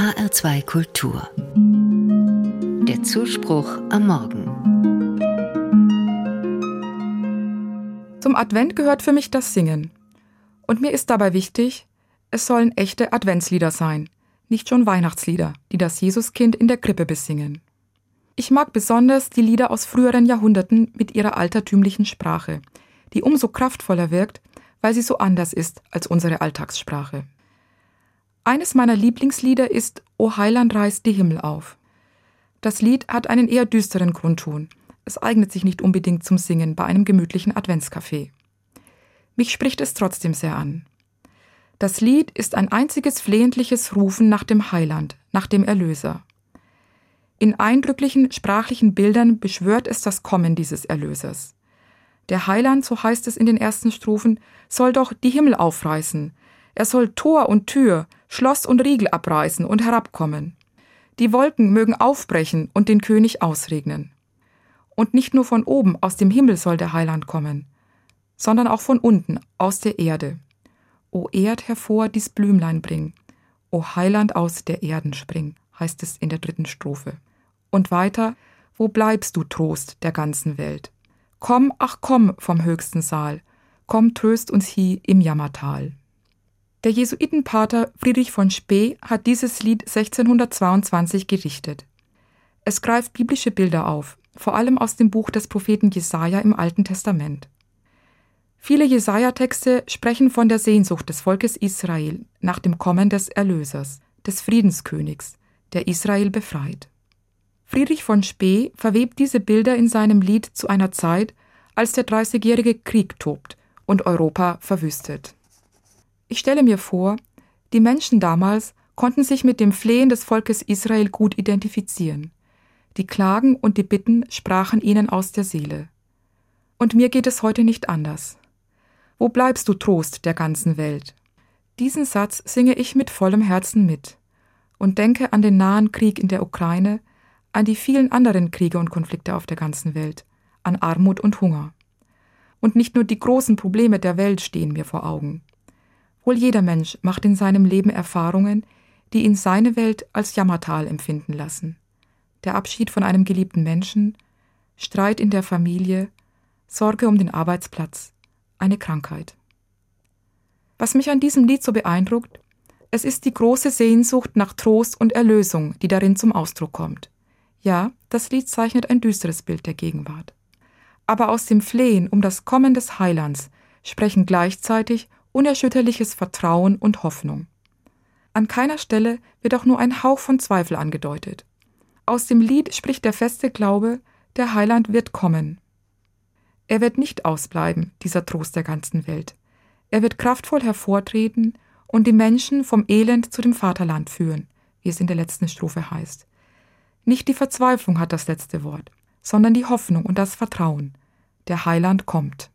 HR2 Kultur. Der Zuspruch am Morgen. Zum Advent gehört für mich das Singen. Und mir ist dabei wichtig, es sollen echte Adventslieder sein, nicht schon Weihnachtslieder, die das Jesuskind in der Krippe besingen. Ich mag besonders die Lieder aus früheren Jahrhunderten mit ihrer altertümlichen Sprache, die umso kraftvoller wirkt, weil sie so anders ist als unsere Alltagssprache. Eines meiner Lieblingslieder ist O Heiland reißt die Himmel auf. Das Lied hat einen eher düsteren Grundton. Es eignet sich nicht unbedingt zum Singen bei einem gemütlichen Adventscafé. Mich spricht es trotzdem sehr an. Das Lied ist ein einziges flehentliches Rufen nach dem Heiland, nach dem Erlöser. In eindrücklichen sprachlichen Bildern beschwört es das Kommen dieses Erlösers. Der Heiland, so heißt es in den ersten Strophen, soll doch die Himmel aufreißen. Er soll Tor und Tür, Schloss und Riegel abreißen und herabkommen. Die Wolken mögen aufbrechen und den König ausregnen. Und nicht nur von oben aus dem Himmel soll der Heiland kommen, sondern auch von unten aus der Erde. O Erd hervor dies Blümlein bring, O Heiland aus der Erden spring, heißt es in der dritten Strophe. Und weiter, wo bleibst du Trost der ganzen Welt? Komm, ach komm vom höchsten Saal, komm tröst uns hie im Jammertal. Der Jesuitenpater Friedrich von Spee hat dieses Lied 1622 gedichtet. Es greift biblische Bilder auf, vor allem aus dem Buch des Propheten Jesaja im Alten Testament. Viele Jesaja-Texte sprechen von der Sehnsucht des Volkes Israel nach dem Kommen des Erlösers, des Friedenskönigs, der Israel befreit. Friedrich von Spee verwebt diese Bilder in seinem Lied zu einer Zeit, als der Dreißigjährige Krieg tobt und Europa verwüstet. Ich stelle mir vor, die Menschen damals konnten sich mit dem Flehen des Volkes Israel gut identifizieren. Die Klagen und die Bitten sprachen ihnen aus der Seele. Und mir geht es heute nicht anders. Wo bleibst du Trost der ganzen Welt? Diesen Satz singe ich mit vollem Herzen mit und denke an den nahen Krieg in der Ukraine, an die vielen anderen Kriege und Konflikte auf der ganzen Welt, an Armut und Hunger. Und nicht nur die großen Probleme der Welt stehen mir vor Augen. Wohl jeder Mensch macht in seinem Leben Erfahrungen, die ihn seine Welt als Jammertal empfinden lassen. Der Abschied von einem geliebten Menschen, Streit in der Familie, Sorge um den Arbeitsplatz, eine Krankheit. Was mich an diesem Lied so beeindruckt, es ist die große Sehnsucht nach Trost und Erlösung, die darin zum Ausdruck kommt. Ja, das Lied zeichnet ein düsteres Bild der Gegenwart. Aber aus dem Flehen um das Kommen des Heilands sprechen gleichzeitig unerschütterliches Vertrauen und Hoffnung. An keiner Stelle wird auch nur ein Hauch von Zweifel angedeutet. Aus dem Lied spricht der feste Glaube, der Heiland wird kommen. Er wird nicht ausbleiben, dieser Trost der ganzen Welt. Er wird kraftvoll hervortreten und die Menschen vom Elend zu dem Vaterland führen, wie es in der letzten Strophe heißt. Nicht die Verzweiflung hat das letzte Wort, sondern die Hoffnung und das Vertrauen. Der Heiland kommt.